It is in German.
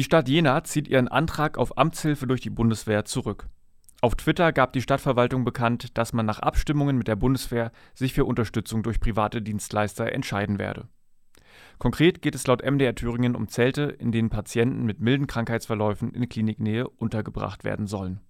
Die Stadt Jena zieht ihren Antrag auf Amtshilfe durch die Bundeswehr zurück. Auf Twitter gab die Stadtverwaltung bekannt, dass man nach Abstimmungen mit der Bundeswehr sich für Unterstützung durch private Dienstleister entscheiden werde. Konkret geht es laut MDR Thüringen um Zelte, in denen Patienten mit milden Krankheitsverläufen in Kliniknähe untergebracht werden sollen